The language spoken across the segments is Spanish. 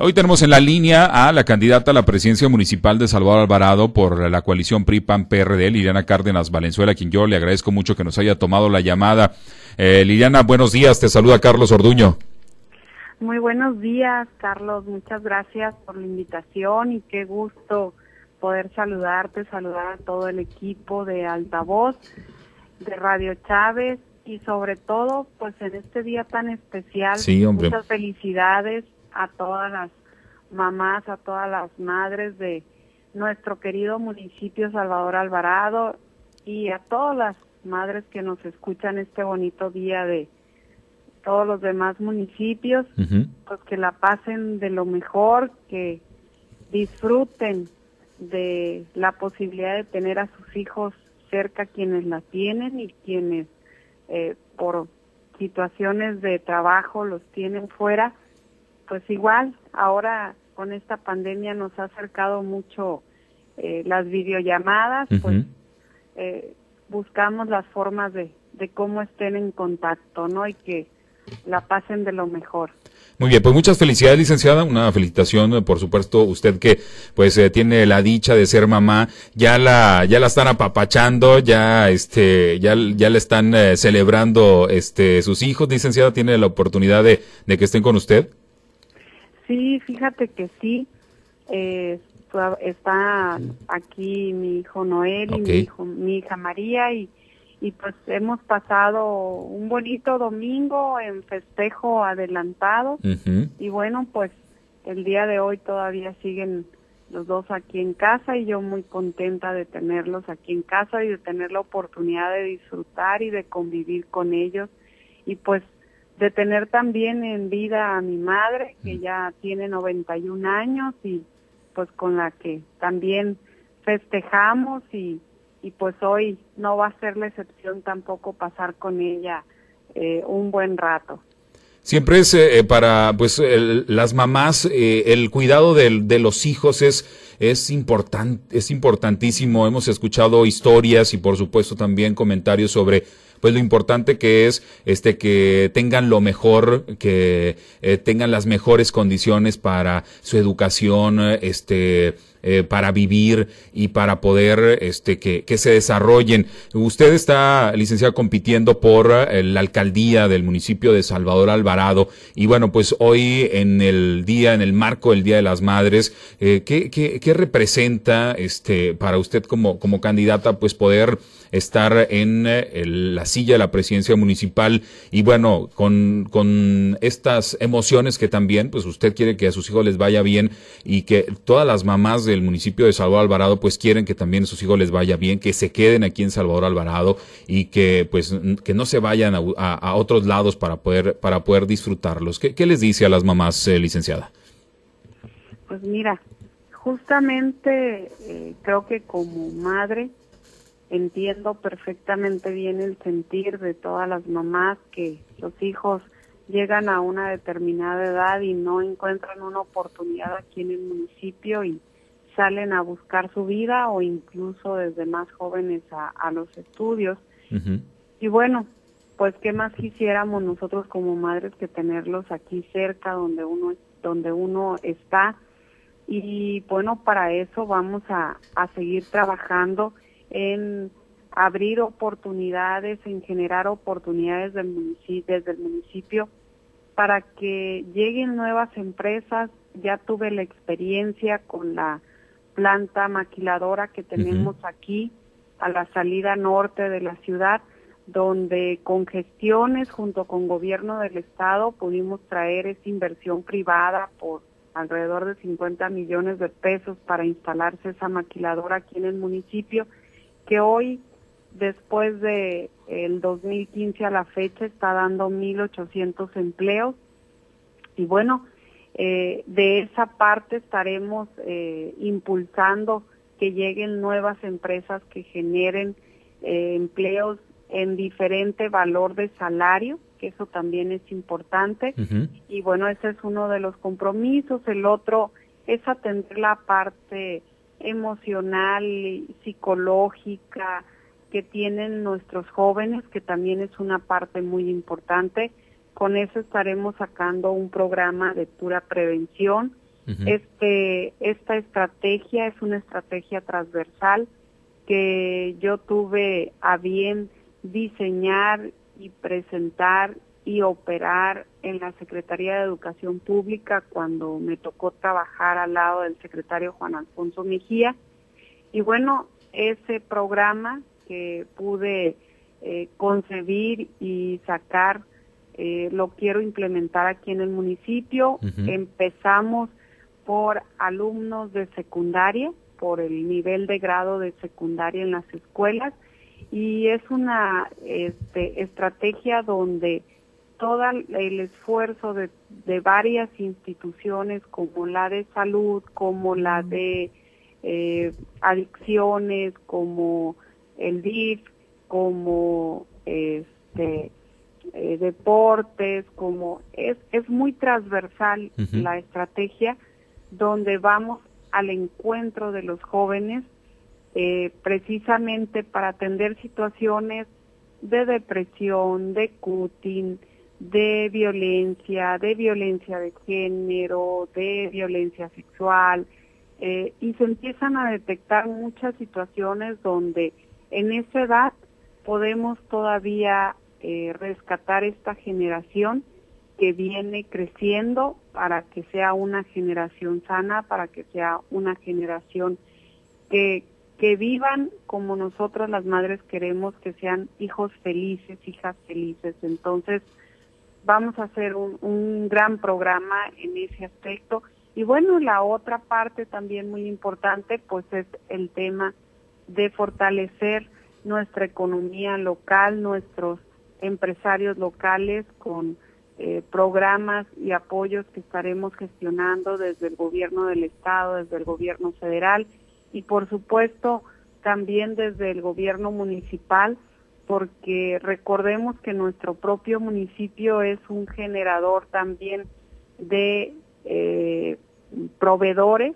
Hoy tenemos en la línea a la candidata a la presidencia municipal de Salvador Alvarado por la coalición PRI-PAN-PRD, Liliana Cárdenas Valenzuela, a quien yo le agradezco mucho que nos haya tomado la llamada. Eh, Liliana, buenos días, te saluda Carlos Orduño. Muy buenos días, Carlos, muchas gracias por la invitación y qué gusto poder saludarte, saludar a todo el equipo de Altavoz, de Radio Chávez y sobre todo, pues en este día tan especial, muchas felicidades a todas las mamás, a todas las madres de nuestro querido municipio Salvador Alvarado y a todas las madres que nos escuchan este bonito día de todos los demás municipios, pues que la pasen de lo mejor, que disfruten de la posibilidad de tener a sus hijos cerca quienes la tienen y quienes eh, por situaciones de trabajo los tienen fuera, pues igual ahora con esta pandemia nos ha acercado mucho eh, las videollamadas, pues eh, buscamos las formas de, de cómo estén en contacto, ¿no? Y que la pasen de lo mejor. Muy bien, pues muchas felicidades, licenciada. Una felicitación, por supuesto, usted que pues eh, tiene la dicha de ser mamá, ya la ya la están apapachando, ya este ya ya le están eh, celebrando este sus hijos, licenciada, tiene la oportunidad de, de que estén con usted. Sí, fíjate que sí. Eh, está aquí mi hijo Noel y mi hijo mi hija María y y pues hemos pasado un bonito domingo en festejo adelantado y bueno pues el día de hoy todavía siguen los dos aquí en casa y yo muy contenta de tenerlos aquí en casa y de tener la oportunidad de disfrutar y de convivir con ellos y pues de tener también en vida a mi madre que ya tiene 91 años y pues con la que también festejamos y y pues hoy no va a ser la excepción tampoco pasar con ella eh, un buen rato. Siempre es eh, para pues las mamás eh, el cuidado de, de los hijos es es importante es importantísimo. Hemos escuchado historias y por supuesto también comentarios sobre pues lo importante que es este que tengan lo mejor, que eh, tengan las mejores condiciones para su educación, este eh, para vivir y para poder este que, que, se desarrollen. Usted está, licenciado, compitiendo por eh, la alcaldía del municipio de Salvador Alvarado y bueno, pues hoy en el día, en el marco del Día de las Madres, ¿qué, qué, qué representa este para usted como, como candidata pues poder estar en eh, la silla de la presidencia municipal y bueno, con, con estas emociones que también, pues usted quiere que a sus hijos les vaya bien y que todas las mamás del municipio de Salvador Alvarado pues quieren que también a sus hijos les vaya bien, que se queden aquí en Salvador Alvarado y que pues que no se vayan a, otros lados para poder, para poder disfrutarlos. ¿Qué, les dice a las mamás, eh, licenciada? Pues mira, justamente eh, creo que como madre entiendo perfectamente bien el sentir de todas las mamás que los hijos llegan a una determinada edad y no encuentran una oportunidad aquí en el municipio y salen a buscar su vida o incluso desde más jóvenes a, los estudios. Y bueno, pues qué más quisiéramos nosotros como madres que tenerlos aquí cerca donde uno donde uno está y bueno para eso vamos a, a seguir trabajando en abrir oportunidades, en generar oportunidades del municipio, desde el municipio para que lleguen nuevas empresas. Ya tuve la experiencia con la planta maquiladora que tenemos aquí a la salida norte de la ciudad, donde con gestiones junto con gobierno del estado pudimos traer esa inversión privada por alrededor de 50 millones de pesos para instalarse esa maquiladora aquí en el municipio que hoy, después de el 2015 a la fecha, está dando 1.800 empleos. Y bueno, eh, de esa parte estaremos eh, impulsando que lleguen nuevas empresas que generen eh, empleos en diferente valor de salario, que eso también es importante. Y bueno, ese es uno de los compromisos. El otro es atender la parte emocional, psicológica que tienen nuestros jóvenes, que también es una parte muy importante. Con eso estaremos sacando un programa de pura prevención este, esta estrategia es una estrategia transversal que yo tuve a bien diseñar y presentar y operar en la Secretaría de Educación Pública cuando me tocó trabajar al lado del secretario Juan Alfonso Mejía. Y bueno, ese programa que pude eh, concebir y sacar, eh, lo quiero implementar aquí en el municipio. Empezamos por alumnos de secundaria, por el nivel de grado de secundaria en las escuelas y es una este, estrategia donde todo el esfuerzo de, de, varias instituciones como la de salud, como la de eh, adicciones, como el DIF, como este eh, deportes, como es, es muy transversal la estrategia donde vamos al encuentro de los jóvenes eh, precisamente para atender situaciones de depresión, de cutting, de violencia, de violencia de género, de violencia sexual, eh, y se empiezan a detectar muchas situaciones donde en esa edad podemos todavía eh, rescatar esta generación que viene creciendo para que sea una generación sana, para que sea una generación que, que vivan como nosotras las madres queremos, que sean hijos felices, hijas felices. Entonces, vamos a hacer un, gran programa en ese aspecto. Y bueno, la otra parte también muy importante, pues es el tema de fortalecer nuestra economía local, nuestros empresarios locales con eh, programas y apoyos que estaremos gestionando desde el gobierno del estado, desde el gobierno federal y por supuesto también desde el gobierno municipal, porque recordemos que nuestro propio municipio es un generador también de eh, proveedores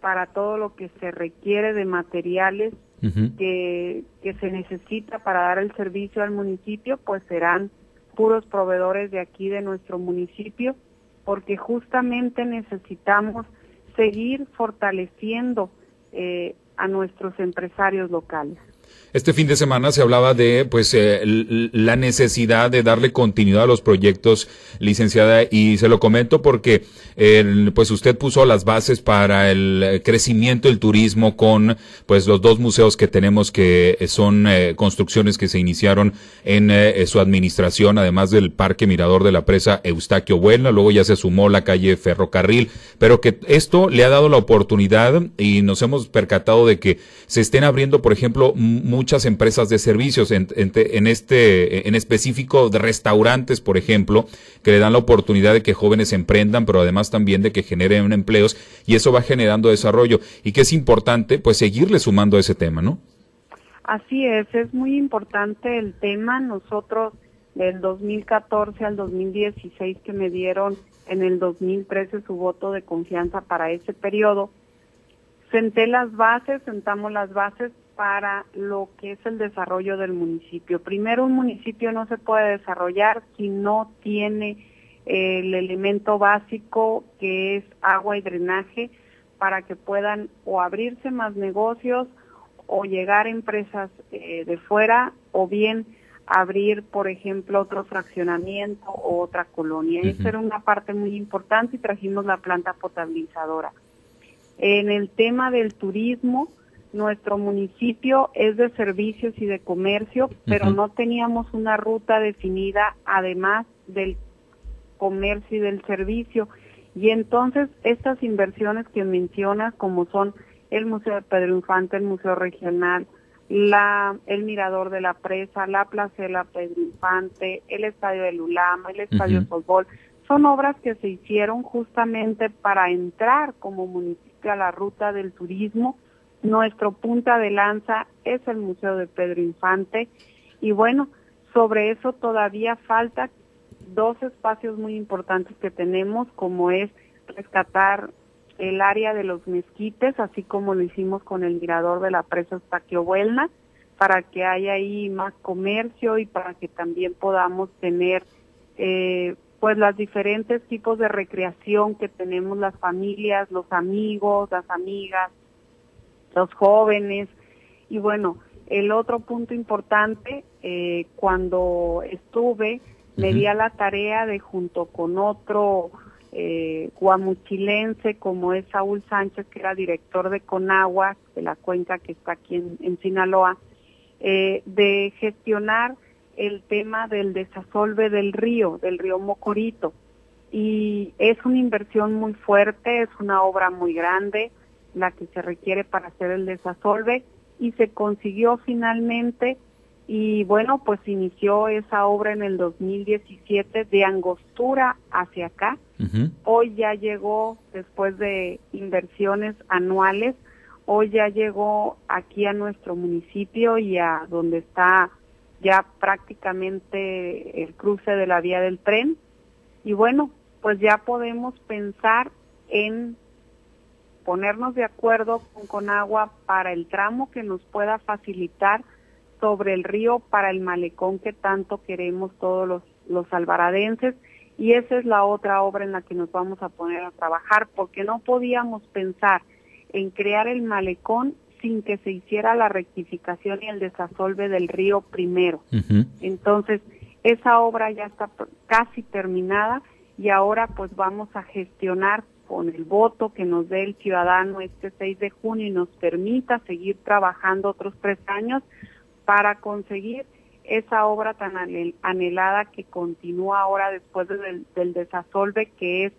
para todo lo que se requiere de materiales que, que se necesita para dar el servicio al municipio, pues serán puros proveedores de aquí de nuestro municipio, porque justamente necesitamos seguir fortaleciendo eh, a nuestros empresarios locales. Este fin de semana se hablaba de pues eh, la necesidad de darle continuidad a los proyectos, licenciada, y se lo comento porque pues usted puso las bases para el crecimiento del turismo con pues los dos museos que tenemos que son eh, construcciones que se iniciaron en eh, su administración, además del Parque Mirador de la Presa Eustaquio Buena, luego ya se sumó la calle Ferrocarril, pero que esto le ha dado la oportunidad y nos hemos percatado de que se estén abriendo, por ejemplo, muchas empresas de servicios, en, este, en específico de restaurantes, por ejemplo, que le dan la oportunidad de que jóvenes emprendan, pero además también de que generen empleos y eso va generando desarrollo y que es importante pues seguirle sumando a ese tema, ¿no? Así es, es muy importante el tema. Nosotros del 2014 al 2016 que me dieron en el 2013 su voto de confianza para ese periodo, senté las bases, sentamos las bases para lo que es el desarrollo del municipio. Primero, un municipio no se puede desarrollar si no tiene eh, el elemento básico que es agua y drenaje para que puedan o abrirse más negocios o llegar empresas eh, de fuera o bien abrir, por ejemplo, otro fraccionamiento o otra colonia. Esa era una parte muy importante y trajimos la planta potabilizadora. En el tema del turismo, nuestro municipio es de servicios y de comercio, pero no teníamos una ruta definida además del comercio y del servicio. Y entonces estas inversiones que mencionas, como son el Museo de Pedro Infante, el Museo Regional, la, el Mirador de la Presa, la Placela Pedro Infante, el Estadio de Lulama, el Estadio de Fútbol, son obras que se hicieron justamente para entrar como municipio a la ruta del turismo nuestro punta de lanza es el Museo de Pedro Infante. Y bueno, sobre eso todavía falta dos espacios muy importantes que tenemos, como es rescatar el área de los mezquites, así como lo hicimos con el mirador de la presa Buelna, para que haya ahí más comercio y para que también podamos tener eh, pues las diferentes tipos de recreación que tenemos las familias, los amigos, las amigas, los jóvenes. Y bueno, el otro punto importante, eh, cuando estuve, me di a la tarea de junto con otro eh, guamuchilense como es Saúl Sánchez, que era director de Conagua, de la cuenca que está aquí en, Sinaloa, eh, de gestionar el tema del desasolve del río, del río Mocorito. Y es una inversión muy fuerte, es una obra muy grande la que se requiere para hacer el desasolve y se consiguió finalmente y bueno, pues inició esa obra en el 2017 de Angostura hacia acá. Hoy ya llegó, después de inversiones anuales, hoy ya llegó aquí a nuestro municipio y a donde está ya prácticamente el cruce de la vía del tren. Y bueno, pues ya podemos pensar en ponernos de acuerdo con Conagua para el tramo que nos pueda facilitar sobre el río para el malecón que tanto queremos todos los, los alvaradenses y esa es la otra obra en la que nos vamos a poner a trabajar porque no podíamos pensar en crear el malecón sin que se hiciera la rectificación y el desasolve del río primero. Entonces, esa obra ya está casi terminada y ahora pues vamos a gestionar con el voto que nos dé el ciudadano este 6 de junio y nos permita seguir trabajando otros tres años para conseguir esa obra tan anhelada que continúa ahora después del, del desasolve, que es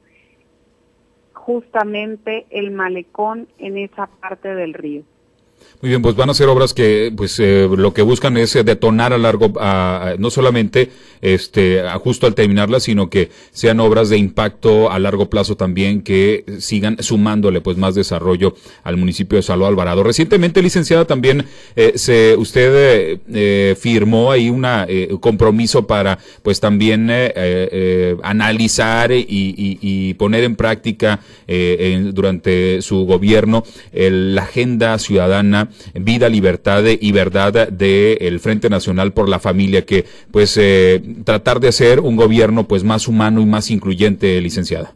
justamente el malecón en esa parte del río. Muy bien, pues van a ser obras que, pues, eh, lo que buscan es eh, detonar a largo, no solamente, este, justo al terminarlas, sino que sean obras de impacto a largo plazo también que sigan sumándole, pues, más desarrollo al municipio de Salud Alvarado. Recientemente, licenciada, también eh, se, usted firmó ahí un compromiso para, pues, también analizar y, poner en práctica durante su gobierno la agenda ciudadana vida, libertad y verdad del Frente Nacional por la Familia, que pues eh, tratar de hacer un gobierno pues más humano y más incluyente, licenciada.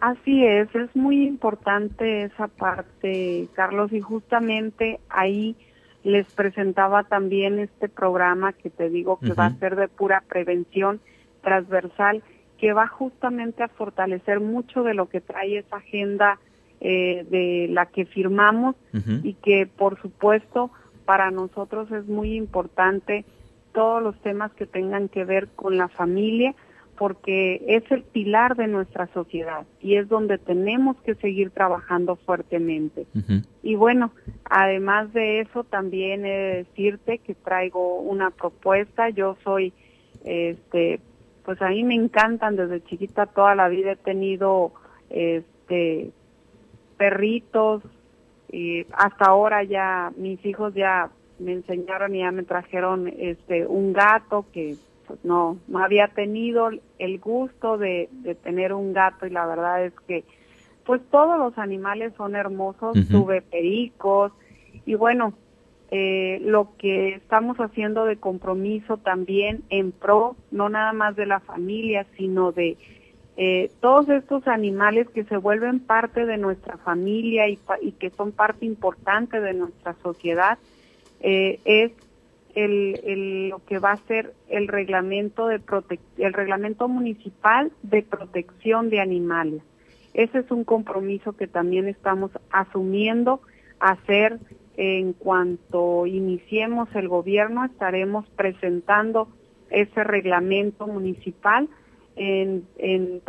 Así es, es muy importante esa parte, Carlos, y justamente ahí les presentaba también este programa que te digo que va a ser de pura prevención transversal, que va justamente a fortalecer mucho de lo que trae esa agenda eh, de la que firmamos y que por supuesto para nosotros es muy importante todos los temas que tengan que ver con la familia porque es el pilar de nuestra sociedad y es donde tenemos que seguir trabajando fuertemente. Y bueno, además de eso, también he de decirte que traigo una propuesta. Yo soy, este, pues a mí me encantan desde chiquita toda la vida he tenido, este, perritos y hasta ahora ya mis hijos ya me enseñaron y ya me trajeron este un gato que pues, no no había tenido el gusto de, de tener un gato y la verdad es que pues todos los animales son hermosos tuve pericos y bueno eh, lo que estamos haciendo de compromiso también en pro no nada más de la familia sino de eh, todos estos animales que se vuelven parte de nuestra familia y, que son parte importante de nuestra sociedad, eh, es el, lo que va a ser el reglamento de el reglamento municipal de protección de animales. Ese es un compromiso que también estamos asumiendo hacer en cuanto iniciemos el gobierno, estaremos presentando ese reglamento municipal en, en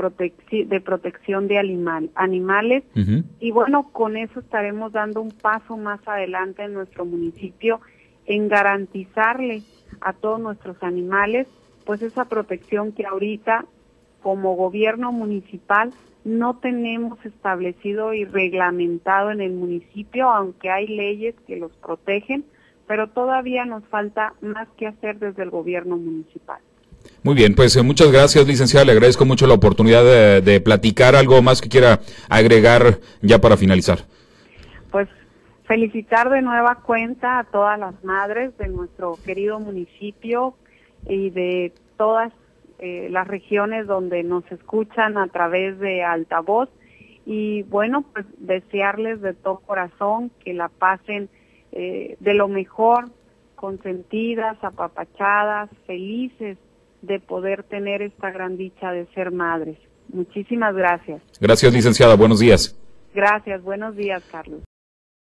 de protección de animal, animales y bueno, con eso estaremos dando un paso más adelante en nuestro municipio en garantizarle a todos nuestros animales pues esa protección que ahorita como gobierno municipal no tenemos establecido y reglamentado en el municipio, aunque hay leyes que los protegen, pero todavía nos falta más que hacer desde el gobierno municipal. Muy bien, pues eh, muchas gracias, licenciada. Le agradezco mucho la oportunidad de, platicar algo más que quiera agregar ya para finalizar. Pues felicitar de nueva cuenta a todas las madres de nuestro querido municipio y de todas eh, las regiones donde nos escuchan a través de altavoz y bueno, pues desearles de todo corazón que la pasen eh, de lo mejor, consentidas, apapachadas, felices de poder tener esta gran dicha de ser madres. Muchísimas gracias. Gracias, licenciada. Buenos días. Gracias. Buenos días, Carlos.